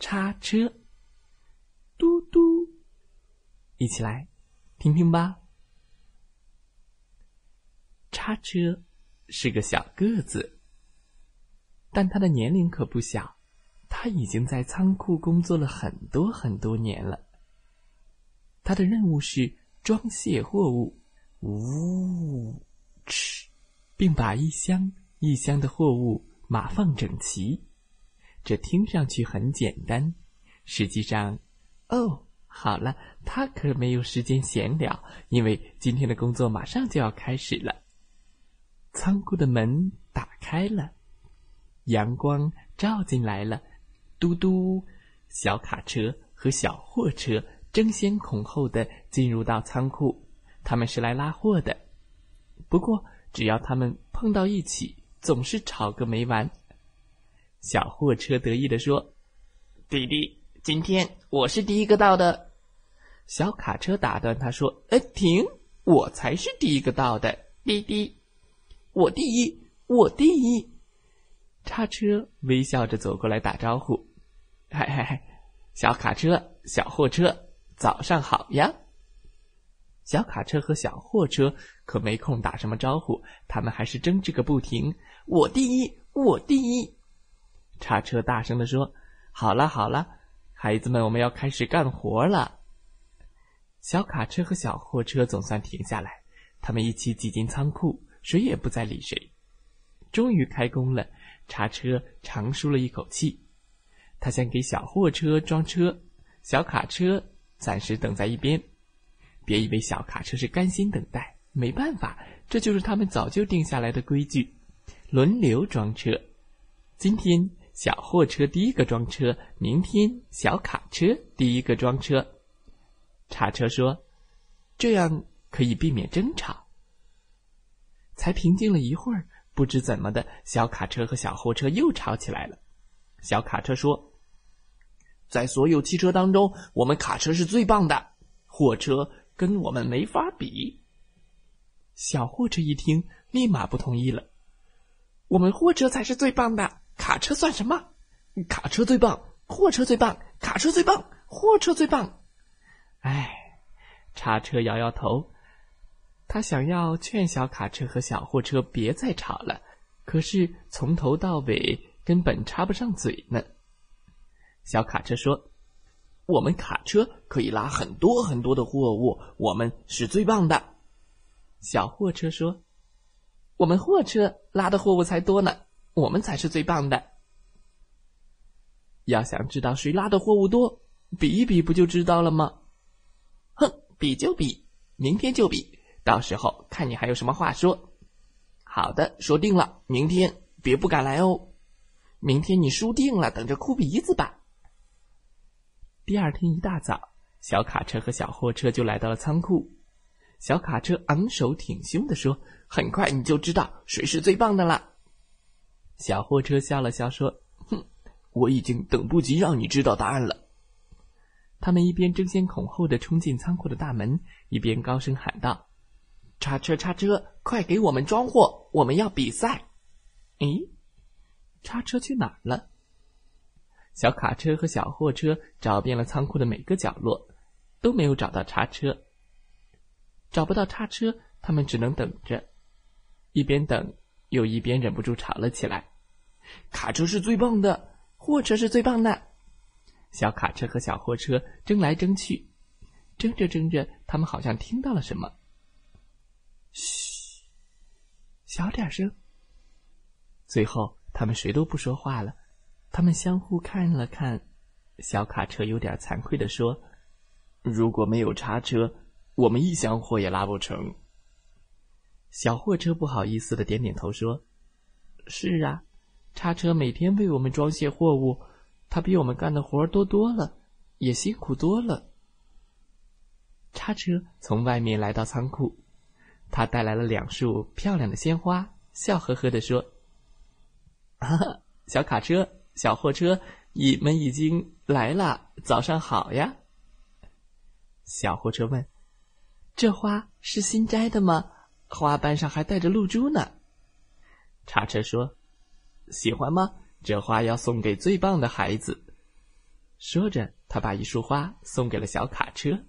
叉车，嘟嘟，一起来听听吧。叉车是个小个子，但他的年龄可不小，他已经在仓库工作了很多很多年了。他的任务是装卸货物，呜哧，并把一箱一箱的货物码放整齐。这听上去很简单，实际上，哦，好了，他可没有时间闲聊，因为今天的工作马上就要开始了。仓库的门打开了，阳光照进来了，嘟嘟，小卡车和小货车争先恐后的进入到仓库，他们是来拉货的。不过，只要他们碰到一起，总是吵个没完。小货车得意地说：“弟弟，今天我是第一个到的。”小卡车打断他说：“哎，停！我才是第一个到的，弟弟，我第一，我第一。”叉车微笑着走过来打招呼：“嗨嗨嗨，小卡车，小货车，早上好呀！”小卡车和小货车可没空打什么招呼，他们还是争执个不停：“我第一，我第一。”叉车大声地说：“好了好了，孩子们，我们要开始干活了。”小卡车和小货车总算停下来，他们一起挤进仓库，谁也不再理谁。终于开工了，叉车长舒了一口气。他想给小货车装车，小卡车暂时等在一边。别以为小卡车是甘心等待，没办法，这就是他们早就定下来的规矩：轮流装车。今天。小货车第一个装车，明天小卡车第一个装车。叉车说：“这样可以避免争吵。”才平静了一会儿，不知怎么的，小卡车和小货车又吵起来了。小卡车说：“在所有汽车当中，我们卡车是最棒的，货车跟我们没法比。”小货车一听，立马不同意了：“我们货车才是最棒的。”卡车算什么？卡车最棒，货车最棒，卡车最棒，货车最棒。哎，叉车摇摇头，他想要劝小卡车和小货车别再吵了，可是从头到尾根本插不上嘴呢。小卡车说：“我们卡车可以拉很多很多的货物，我们是最棒的。”小货车说：“我们货车拉的货物才多呢。”我们才是最棒的。要想知道谁拉的货物多，比一比不就知道了吗？哼，比就比，明天就比，到时候看你还有什么话说。好的，说定了，明天别不敢来哦。明天你输定了，等着哭鼻子吧。第二天一大早，小卡车和小货车就来到了仓库。小卡车昂首挺胸的说：“很快你就知道谁是最棒的了。”小货车笑了笑说：“哼，我已经等不及让你知道答案了。”他们一边争先恐后的冲进仓库的大门，一边高声喊道：“叉车，叉车，快给我们装货！我们要比赛！”咦，叉车去哪儿了？小卡车和小货车找遍了仓库的每个角落，都没有找到叉车。找不到叉车，他们只能等着，一边等。又一边忍不住吵了起来：“卡车是最棒的，货车是最棒的。”小卡车和小货车争来争去，争着争着，他们好像听到了什么。嘘，小点声。最后，他们谁都不说话了。他们相互看了看，小卡车有点惭愧的说：“如果没有叉车，我们一箱货也拉不成。”小货车不好意思的点点头说：“是啊，叉车每天为我们装卸货物，他比我们干的活儿多多了，也辛苦多了。叉车从外面来到仓库，他带来了两束漂亮的鲜花，笑呵呵地说：“哈哈，小卡车、小货车，你们已经来了，早上好呀。”小货车问：“这花是新摘的吗？花瓣上还带着露珠呢。”叉车说：“喜欢吗？这花要送给最棒的孩子。”说着，他把一束花送给了小卡车。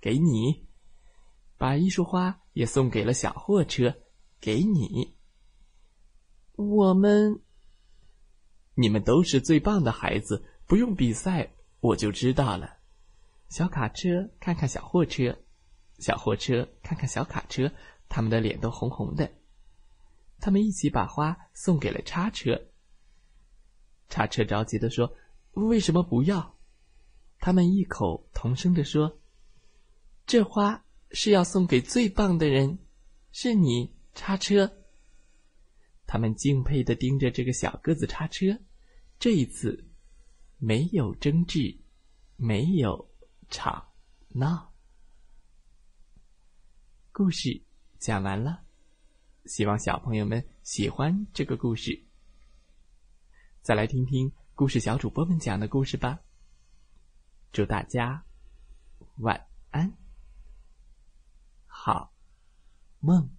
给你，把一束花也送给了小货车。给你，我们，你们都是最棒的孩子，不用比赛我就知道了。小卡车看看小货车，小货车看看小卡车，他们的脸都红红的。他们一起把花送给了叉车。叉车着急的说：“为什么不要？”他们异口同声的说。这花是要送给最棒的人，是你叉车。他们敬佩的盯着这个小个子叉车，这一次没有争执，没有吵闹。故事讲完了，希望小朋友们喜欢这个故事。再来听听故事小主播们讲的故事吧。祝大家晚安。好梦。